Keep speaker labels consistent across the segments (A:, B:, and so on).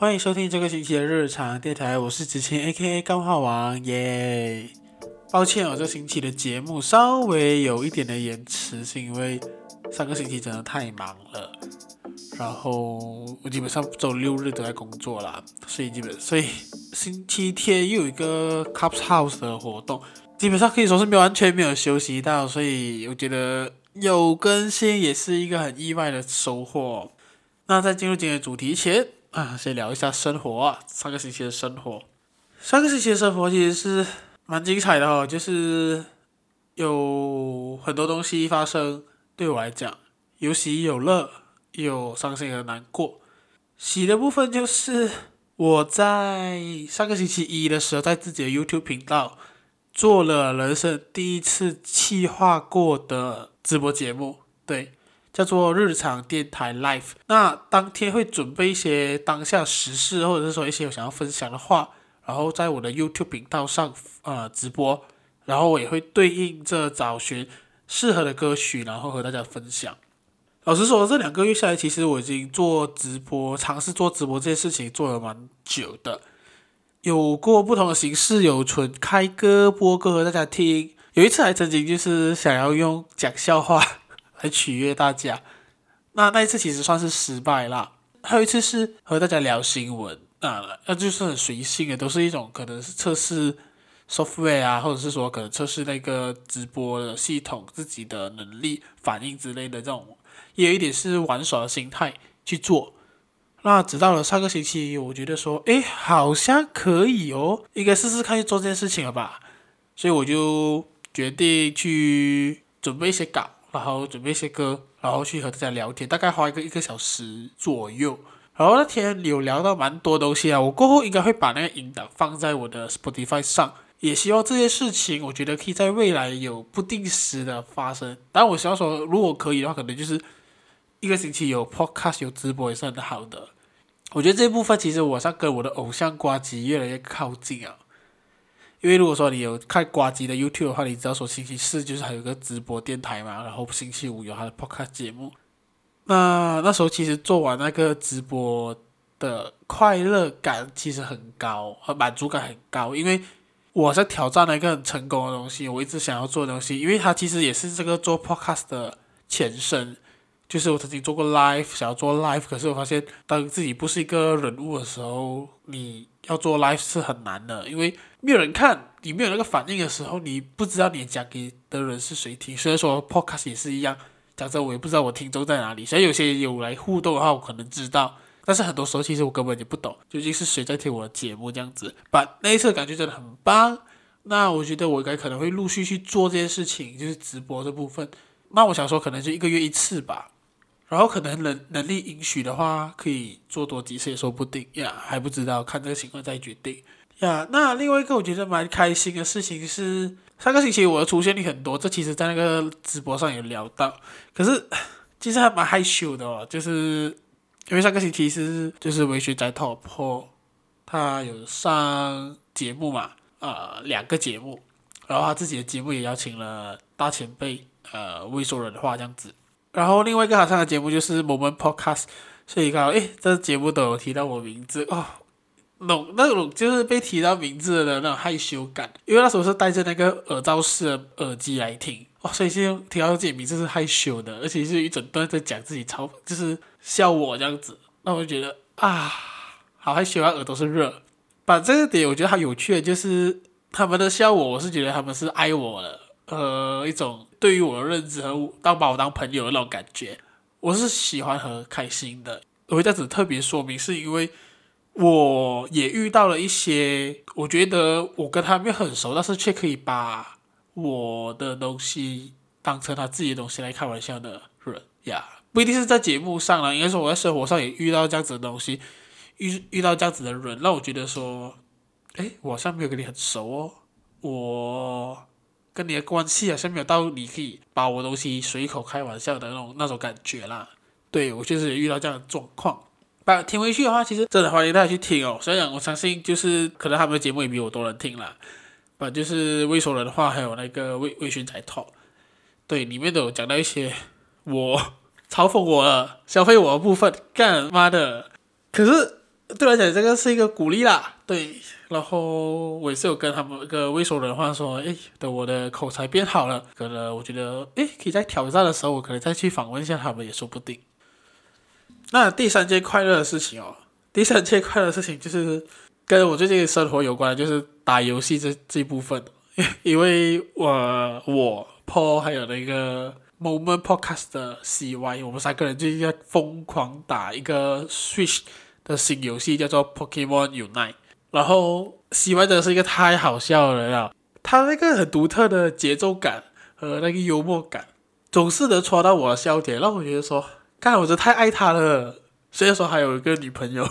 A: 欢迎收听这个星期的日常电台，我是子晴 A.K.A 钢化王耶。抱歉哦，这星期的节目稍微有一点的延迟，是因为上个星期真的太忙了，然后我基本上周六日都在工作啦，所以基本所以星期天又有一个 Cups House 的活动，基本上可以说是没有完全没有休息到，所以我觉得有更新也是一个很意外的收获。那在进入今天的主题前，啊，先聊一下生活啊，上个星期的生活。上个星期的生活其实是蛮精彩的哦，就是有很多东西发生。对我来讲，有喜有乐，有伤心和难过。喜的部分就是我在上个星期一的时候，在自己的 YouTube 频道做了人生第一次企划过的直播节目，对。叫做日常电台 Live，那当天会准备一些当下时事，或者是说一些我想要分享的话，然后在我的 YouTube 频道上呃直播，然后我也会对应着找寻适合的歌曲，然后和大家分享。老实说，这两个月下来，其实我已经做直播，尝试做直播这件事情做了蛮久的，有过不同的形式，有纯开歌播歌和大家听，有一次还曾经就是想要用讲笑话。来取悦大家，那那一次其实算是失败啦。还有一次是和大家聊新闻啊，那就是很随性的，都是一种可能是测试 software 啊，或者是说可能测试那个直播的系统自己的能力、反应之类的这种，也有一点是玩耍的心态去做。那直到了上个星期，我觉得说，诶，好像可以哦，应该试试看去做这件事情了吧，所以我就决定去准备一些稿。然后准备一些歌，然后去和大家聊天，大概花一个一个小时左右。然后那天有聊到蛮多东西啊，我过后应该会把那个音档放在我的 Spotify 上，也希望这些事情，我觉得可以在未来有不定时的发生。当然，我想说，如果可以的话，可能就是一个星期有 Podcast 有直播也是很好的。我觉得这部分其实我想跟我的偶像呱吉越来越靠近啊。因为如果说你有看呱吉的 YouTube 的话，你知道说星期四就是还有个直播电台嘛，然后星期五有他的 Podcast 节目。那那时候其实做完那个直播的快乐感其实很高，和满足感很高，因为我在挑战了一个很成功的东西，我一直想要做的东西，因为它其实也是这个做 Podcast 的前身，就是我曾经做过 Live，想要做 Live，可是我发现当自己不是一个人物的时候，你要做 Live 是很难的，因为没有人看，你没有那个反应的时候，你不知道你讲给的人是谁听。虽然说 Podcast 也是一样，讲真，我也不知道我听众在哪里。所以有些有来互动的话，我可能知道，但是很多时候其实我根本就不懂究竟是谁在听我的节目这样子。把那一次感觉真的很棒。那我觉得我应该可能会陆续去做这件事情，就是直播这部分。那我想说，可能就一个月一次吧。然后可能能能力允许的话，可以做多几次也说不定。呀，还不知道，看这个情况再决定。呀，那另外一个我觉得蛮开心的事情是，上个星期我的出现率很多，这其实在那个直播上有聊到，可是 其实还蛮害羞的哦，就是因为上个星期是就是微学宅 Top 他有上节目嘛，呃，两个节目，然后他自己的节目也邀请了大前辈，呃，未说人话这样子，然后另外一个他上的节目就是 Moment Podcast，所以刚好诶，这节目都有提到我名字哦。那种那种就是被提到名字的那种害羞感，因为那时候是戴着那个耳罩式的耳机来听，哦，所以现在提到自己名字是害羞的，而且是一整段在讲自己嘲，就是笑我这样子，那我就觉得啊，好害羞啊，耳朵是热。把这个点我觉得很有趣的，就是他们的笑我，我是觉得他们是爱我的，呃，一种对于我的认知和当把我当朋友的那种感觉，我是喜欢和开心的。我会这样子特别说明，是因为。我也遇到了一些，我觉得我跟他们很熟，但是却可以把我的东西当成他自己的东西来开玩笑的人呀，不一定是在节目上了，应该说我在生活上也遇到这样子的东西，遇遇到这样子的人，让我觉得说，诶，我好像没有跟你很熟哦，我跟你的关系好像没有到你可以把我东西随口开玩笑的那种那种感觉啦。对，我确实也遇到这样的状况。把听回去的话，其实真的欢迎大家去听哦。虽然我相信，就是可能他们的节目也比我多人听啦。把就是未说人的话，还有那个微微醺宅 Talk，对，里面都有讲到一些我嘲讽我了、消费我的部分。干妈的！可是对来讲，这个是一个鼓励啦。对，然后我也是有跟他们一个未熟人话说，哎，等我的口才变好了，可能我觉得，哎，可以在挑战的时候，我可能再去访问一下他们也说不定。那第三件快乐的事情哦，第三件快乐的事情就是跟我最近生活有关，就是打游戏这这部分。因为我我 Paul 还有那个 Moment Podcast 的 CY，我们三个人最近在疯狂打一个 Switch 的新游戏，叫做 Pokemon Unite。然后喜欢的是一个太好笑的人了，他那个很独特的节奏感和那个幽默感，总是能戳到我的笑点，让我觉得说，看我真太爱他了。虽然说还有一个女朋友，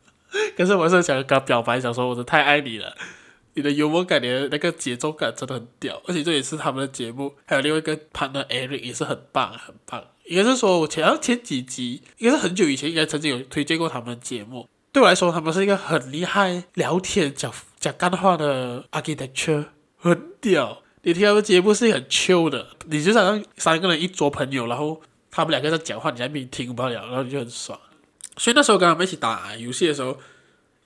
A: 可是我是想跟他表白，想说我真太爱你了。你的幽默感，你的那个节奏感真的很屌，而且这也是他们的节目。还有另外一个 partner Eric 也是很棒，很棒。应该是说我前前几集，应该是很久以前，应该曾经有推荐过他们的节目。对我来说，他们是一个很厉害聊天讲讲干话的 architecture，很屌。你听他们节目是很 chill 的，你就想让三个人一桌朋友，然后他们两个在讲话，你在那边听不了，然后你就很爽。所以那时候跟他们一起打游戏的时候，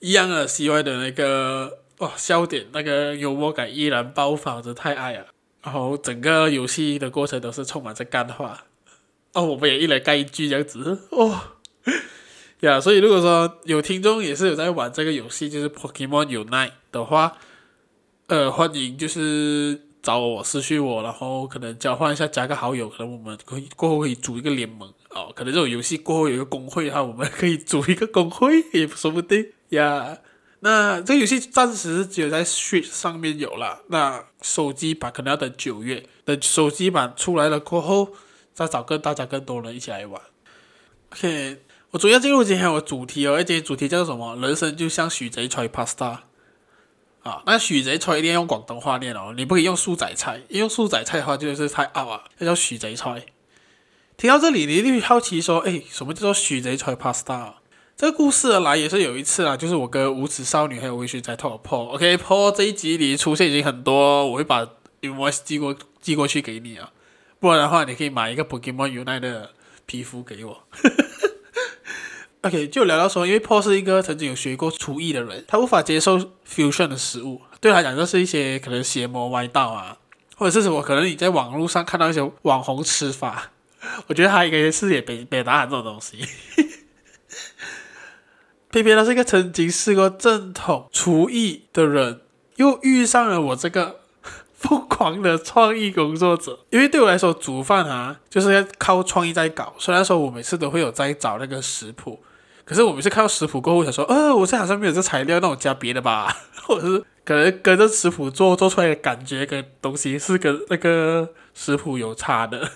A: 一样的 CY 的那个。哇，笑点那个幽默感依然爆发着，太爱了。然后整个游戏的过程都是充满着干话。哦，我们也一人干一句这样子。哦，呀，所以如果说有听众也是有在玩这个游戏，就是 Pokemon Unite 的话，呃，欢迎就是找我私信我，然后可能交换一下，加个好友，可能我们可以过后可以组一个联盟哦。可能这种游戏过后有一个公会的话，我们可以组一个公会，也说不定呀。那这个游戏暂时只有在 Switch 上面有了，那手机版可能要等九月，等手机版出来了过后，再找个大家更多人一起来玩。OK，我主要进入今天我的主题哦，今天主题叫做什么？人生就像许贼菜 Pasta 啊，那许贼菜一定要用广东话念哦，你不可以用素仔菜，用素仔菜的话就是太拗啊，要叫许贼菜。听到这里，你一定会好奇说，哎，什么叫做许贼菜 Pasta？这个故事的来也是有一次啊，就是我跟无耻少女还有微醺在 talk Paul，OK，Paul 这一集里出现已经很多，我会把 invoice 寄过寄过去给你啊，不然的话你可以买一个 Pokemon Unite 的皮肤给我。OK，就聊到说，因为 Paul 是一个曾经有学过厨艺的人，他无法接受 fusion 的食物，对他来讲就是一些可能邪魔歪道啊，或者是什么可能你在网络上看到一些网红吃法，我觉得他应该是也别别答案这种东西。偏偏他是一个曾经试过正统厨艺的人，又遇上了我这个疯狂的创意工作者。因为对我来说，煮饭啊，就是要靠创意在搞。虽然说我每次都会有在找那个食谱，可是我每次看到食谱过后，我想说，呃，我这好像没有这材料，那我加别的吧，或者是可能跟着食谱做，做出来的感觉跟东西是跟那个食谱有差的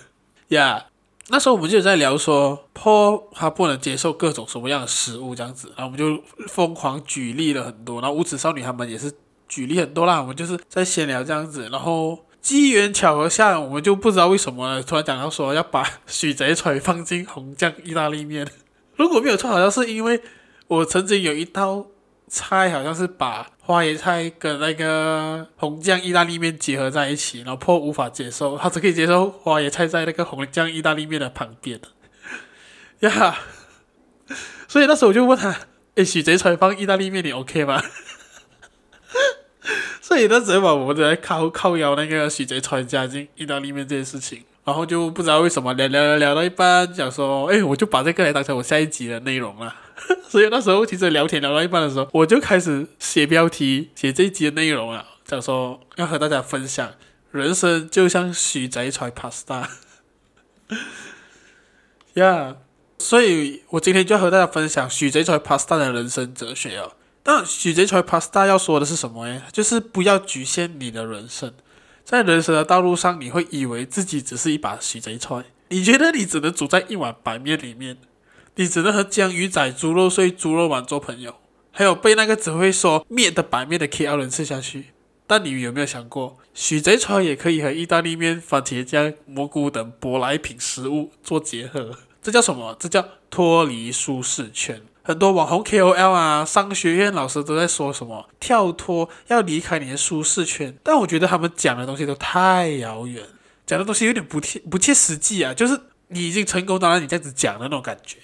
A: 呀。那时候我们就有在聊说，Paul 他不能接受各种什么样的食物这样子，然后我们就疯狂举例了很多，然后无耻少女他们也是举例很多啦，我们就是在闲聊这样子，然后机缘巧合下，我们就不知道为什么突然讲到说要把许贼菜放进红酱意大利面，如果没有错，好像是因为我曾经有一道菜，好像是把花椰菜跟那个红酱意大利面结合在一起，然后坡无法接受，他只可以接受花椰菜在那个红酱意大利面的旁边。呀，所以那时候我就问他：“诶，许贼菜放意大利面，你 OK 吗？” 所以那时候我们就在靠靠腰那个许贼传加进意大利面这件事情，然后就不知道为什么聊聊聊聊到一半，想说：“诶，我就把这个来当成我下一集的内容了。”所以那时候其实聊天聊到一半的时候，我就开始写标题，写这一集的内容了，想说要和大家分享，人生就像许贼传 Pasta，呀，所以我今天就要和大家分享许贼传 Pasta 的人生哲学哦。但许贼菜 Pasta 要说的是什么呢？就是不要局限你的人生，在人生的道路上，你会以为自己只是一把许贼菜，你觉得你只能煮在一碗白面里面。你只能和江鱼仔、猪肉碎、猪肉丸做朋友，还有被那个只会说面的白面的 KL 人吃下去。但你有没有想过，许贼菜也可以和意大利面、番茄酱、蘑菇等舶来品食物做结合？这叫什么？这叫脱离舒适圈。很多网红 KOL 啊，商学院老师都在说什么跳脱，要离开你的舒适圈。但我觉得他们讲的东西都太遥远，讲的东西有点不切不切实际啊。就是你已经成功，当然你这样子讲的那种感觉。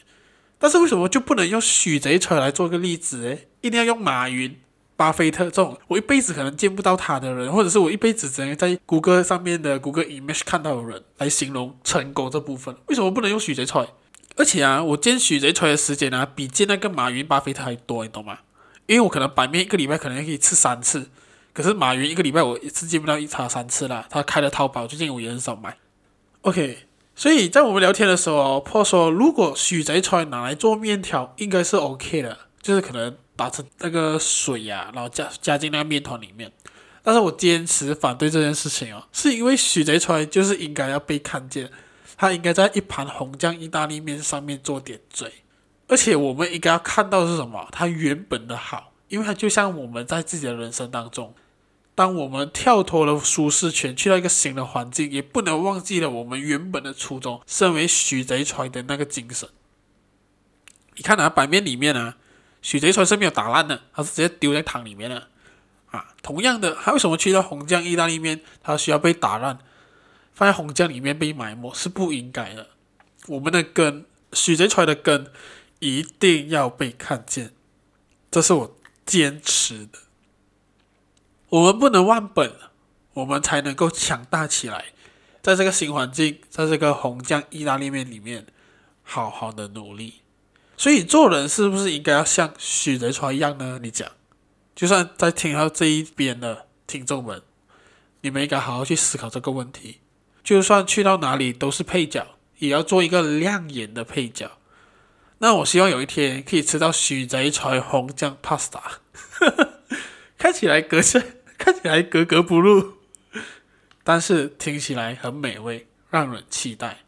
A: 但是为什么就不能用许贼船来做个例子？诶，一定要用马云、巴菲特这种我一辈子可能见不到他的人，或者是我一辈子只能在谷歌上面的谷歌 Image 看到的人来形容成功这部分？为什么不能用许贼船？而且啊，我见许贼船的时间啊，比见那个马云、巴菲特还多，你懂吗？因为我可能版面一个礼拜可能可以吃三次，可是马云一个礼拜我一次见不到一差三次啦。他开了淘宝，最近我也很少买。OK。所以在我们聊天的时候，Paul 说，如果许贼船拿来做面条，应该是 OK 的，就是可能打成那个水呀、然后加加进那个面团里面。但是我坚持反对这件事情哦，是因为许贼船就是应该要被看见，它应该在一盘红酱意大利面上面做点缀，而且我们应该要看到是什么？它原本的好，因为它就像我们在自己的人生当中。当我们跳脱了舒适圈，去到一个新的环境，也不能忘记了我们原本的初衷，身为许贼船的那个精神。你看啊，版面里面呢，许贼船是没有打烂的，它是直接丢在汤里面的。啊，同样的，他为什么去到红酱意大利面，他需要被打烂，放在红酱里面被埋没，是不应该的。我们的根，许贼船的根，一定要被看见，这是我坚持的。我们不能忘本，我们才能够强大起来。在这个新环境，在这个红酱意大利面里面，好好的努力。所以做人是不是应该要像许贼船一样呢？你讲，就算在听到这一边的听众们，你们应该好好去思考这个问题。就算去到哪里都是配角，也要做一个亮眼的配角。那我希望有一天可以吃到许贼船红酱 pasta，看起来隔着。看起来格格不入，但是听起来很美味，让人期待。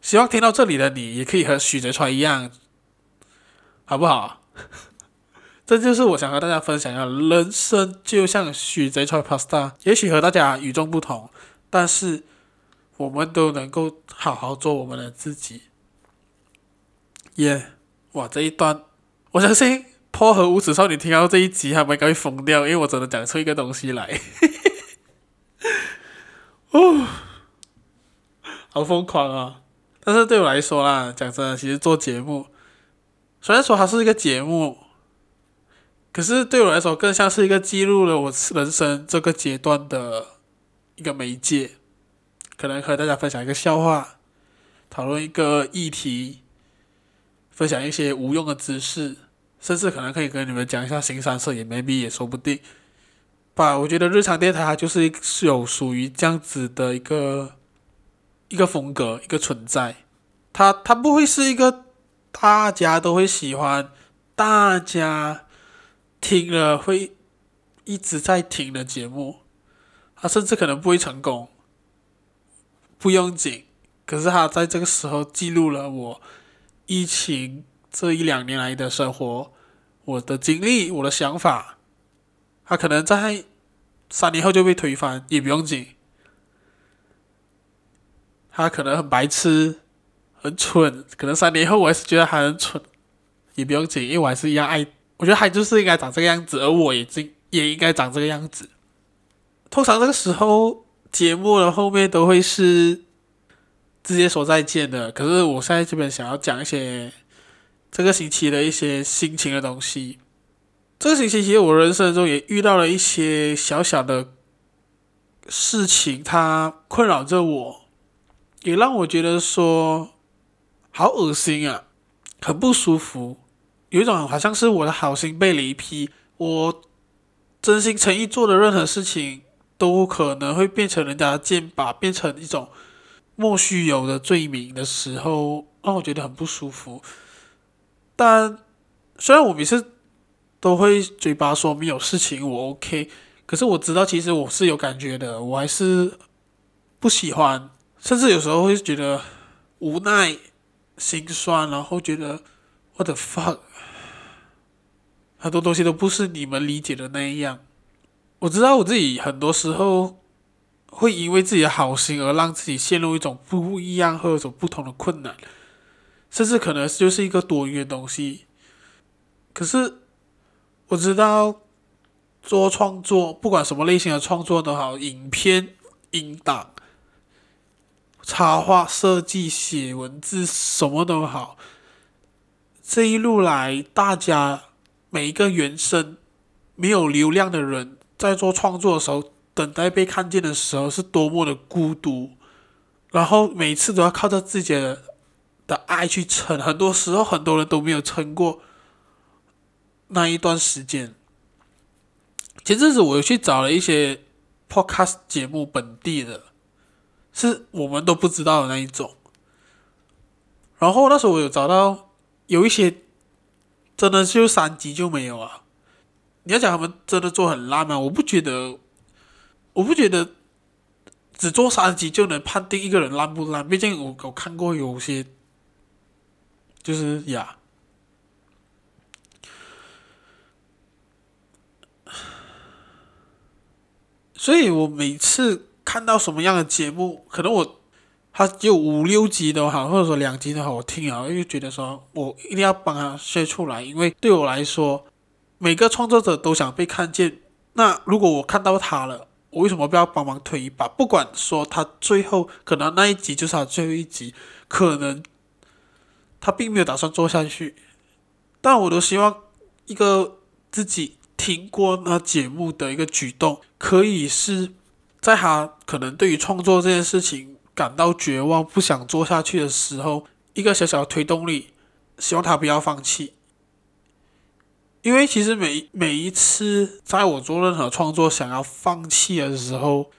A: 希望听到这里的你也可以和许贼船一样，好不好？这就是我想和大家分享的，人生就像许贼船 Pasta，也许和大家与众不同，但是我们都能够好好做我们的自己。耶、哇，这一段我相信。破和无耻少女听到这一集，他们应该会疯掉，因为我真的讲出一个东西来，哦，好疯狂啊！但是对我来说啦，讲真的，其实做节目，虽然说它是一个节目，可是对我来说，更像是一个记录了我人生这个阶段的一个媒介，可能和大家分享一个笑话，讨论一个议题，分享一些无用的知识。甚至可能可以跟你们讲一下新三色，也没必也说不定。吧，我觉得日常电台它就是是有属于这样子的一个一个风格，一个存在。它它不会是一个大家都会喜欢，大家听了会一直在听的节目。它甚至可能不会成功，不用紧。可是他在这个时候记录了我疫情。这一两年来的生活，我的经历，我的想法，他可能在三年后就被推翻，也不用紧。他可能很白痴，很蠢，可能三年后我还是觉得他很蠢，也不用紧，因为我还是一样爱。我觉得他就是应该长这个样子，而我也经也应该长这个样子。通常这个时候，节目的后面都会是直接说再见的。可是我现在这边想要讲一些。这个星期的一些心情的东西，这个星期其实我人生中也遇到了一些小小的事情，它困扰着我，也让我觉得说好恶心啊，很不舒服，有一种好像是我的好心被雷劈，我真心诚意做的任何事情都可能会变成人家的剑靶，变成一种莫须有的罪名的时候，让我觉得很不舒服。但虽然我每次都会嘴巴说没有事情，我 OK，可是我知道其实我是有感觉的，我还是不喜欢，甚至有时候会觉得无奈、心酸，然后觉得 What the fuck，很多东西都不是你们理解的那样。我知道我自己很多时候会因为自己的好心而让自己陷入一种不一样或者不同的困难。甚至可能就是一个多余的东西，可是我知道做创作，不管什么类型的创作都好，影片、音档、插画设计、写文字，什么都好，这一路来，大家每一个原生没有流量的人，在做创作的时候，等待被看见的时候，是多么的孤独，然后每次都要靠着自己的的爱去撑，很多时候很多人都没有撑过那一段时间。前阵子我有去找了一些 podcast 节目，本地的，是我们都不知道的那一种。然后那时候我有找到有一些真的就三集就没有啊！你要讲他们真的做很烂吗？我不觉得，我不觉得只做三集就能判定一个人烂不烂。毕竟我我看过有些，就是呀。所以我每次看到什么样的节目，可能我他就五六集都好，或者说两集都好，我听啊，又觉得说我一定要帮他 share 出来，因为对我来说，每个创作者都想被看见。那如果我看到他了，我为什么不要帮忙推一把？不管说他最后可能那一集就是他最后一集，可能他并没有打算做下去，但我都希望一个自己。听过那节目的一个举动，可以是在他可能对于创作这件事情感到绝望、不想做下去的时候，一个小小的推动力，希望他不要放弃。因为其实每每一次在我做任何创作想要放弃的时候，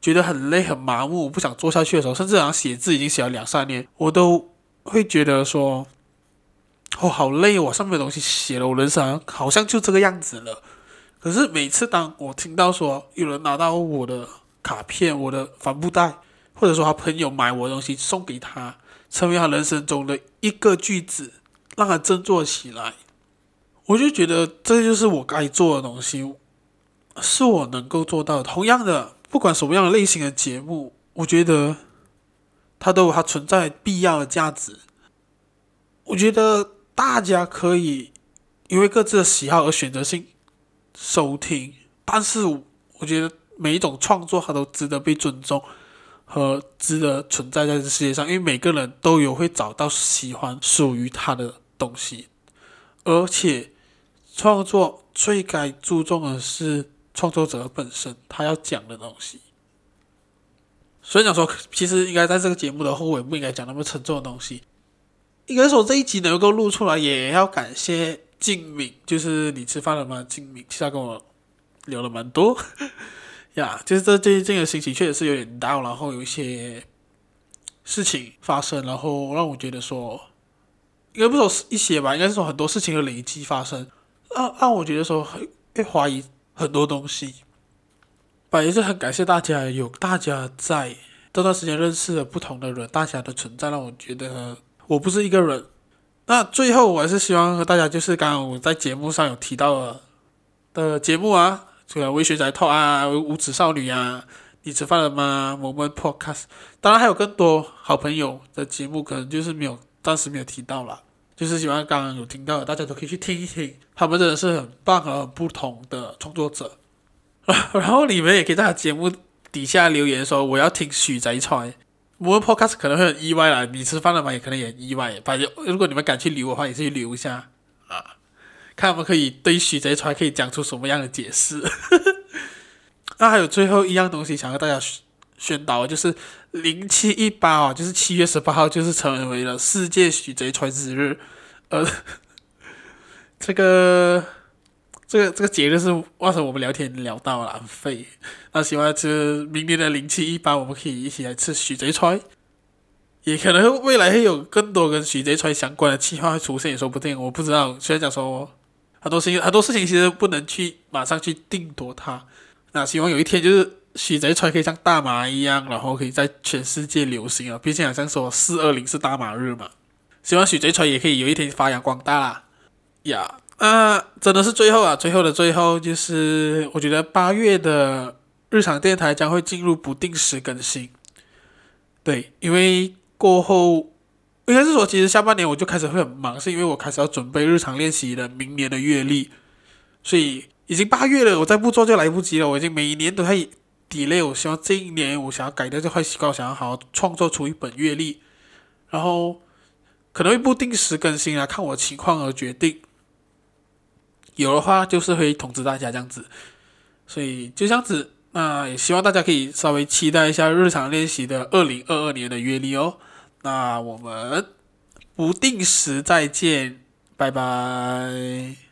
A: 觉得很累、很麻木、不想做下去的时候，甚至好像写字已经写了两三年，我都会觉得说。哦，好累哦！上面的东西写了，我人生好像就这个样子了。可是每次当我听到说有人拿到我的卡片、我的帆布袋，或者说他朋友买我的东西送给他，成为他人生中的一个句子，让他振作起来，我就觉得这就是我该做的东西，是我能够做到的。同样的，不管什么样的类型的节目，我觉得它都有它存在必要的价值。我觉得。大家可以因为各自的喜好而选择性收听，但是我觉得每一种创作它都值得被尊重和值得存在在这世界上，因为每个人都有会找到喜欢属于他的东西，而且创作最该注重的是创作者本身他要讲的东西。所以讲说，其实应该在这个节目的后尾不应该讲那么沉重的东西。应该说这一集能够录出来，也要感谢静敏，就是你吃饭了吗？静敏，其他跟我聊了蛮多 呀，就是这最近的心情确实是有点 down，然后有一些事情发生，然后让我觉得说，应该不说一些吧，应该是说很多事情的累积发生，让让我觉得说很会怀疑很多东西，反正是很感谢大家，有大家在这段时间认识了不同的人，大家的存在让我觉得。我不是一个人。那最后，我还是希望和大家，就是刚刚我在节目上有提到的的节目啊，这个微学宅透啊，无耻少女啊，你吃饭了吗我们 Podcast，当然还有更多好朋友的节目，可能就是没有，暂时没有提到了。就是喜欢刚刚有听到的，大家都可以去听一听，他们真的是很棒和不同的创作者。然后你们也可以在节目底下留言说，我要听许宅川。我们 podcast 可能会很意外啦，你吃饭了吗？也可能也意外。反正如果你们敢去留的话，也是去留一下啊，看我们可以对许贼船可以讲出什么样的解释。那还有最后一样东西想和大家宣导，就是零七一八啊，就是七月十八号，就是成为了世界许贼船之日。呃，这个。这个这个节日是为什么我们聊天聊到了很废？那希望是明年的零七一八，我们可以一起来吃许贼川，也可能未来会有更多跟许贼川相关的计划出现，也说不定。我不知道，虽然讲说很多事情很多事情其实不能去马上去定夺它。那希望有一天就是许贼川可以像大麻一样，然后可以在全世界流行啊！毕竟好像说四二零是大麻日嘛，希望许贼川也可以有一天发扬光大啦，呀、啊，真的是最后啊，最后的最后，就是我觉得八月的日常电台将会进入不定时更新。对，因为过后应该是说，其实下半年我就开始会很忙，是因为我开始要准备日常练习的明年的月历，所以已经八月了，我再不做就来不及了。我已经每一年都在 delay，我希望这一年我想要改掉这坏习惯，想要好好创作出一本月历，然后。可能会不定时更新啊，看我情况而决定。有的话就是会通知大家这样子，所以就这样子。那也希望大家可以稍微期待一下日常练习的二零二二年的月历哦。那我们不定时再见，拜拜。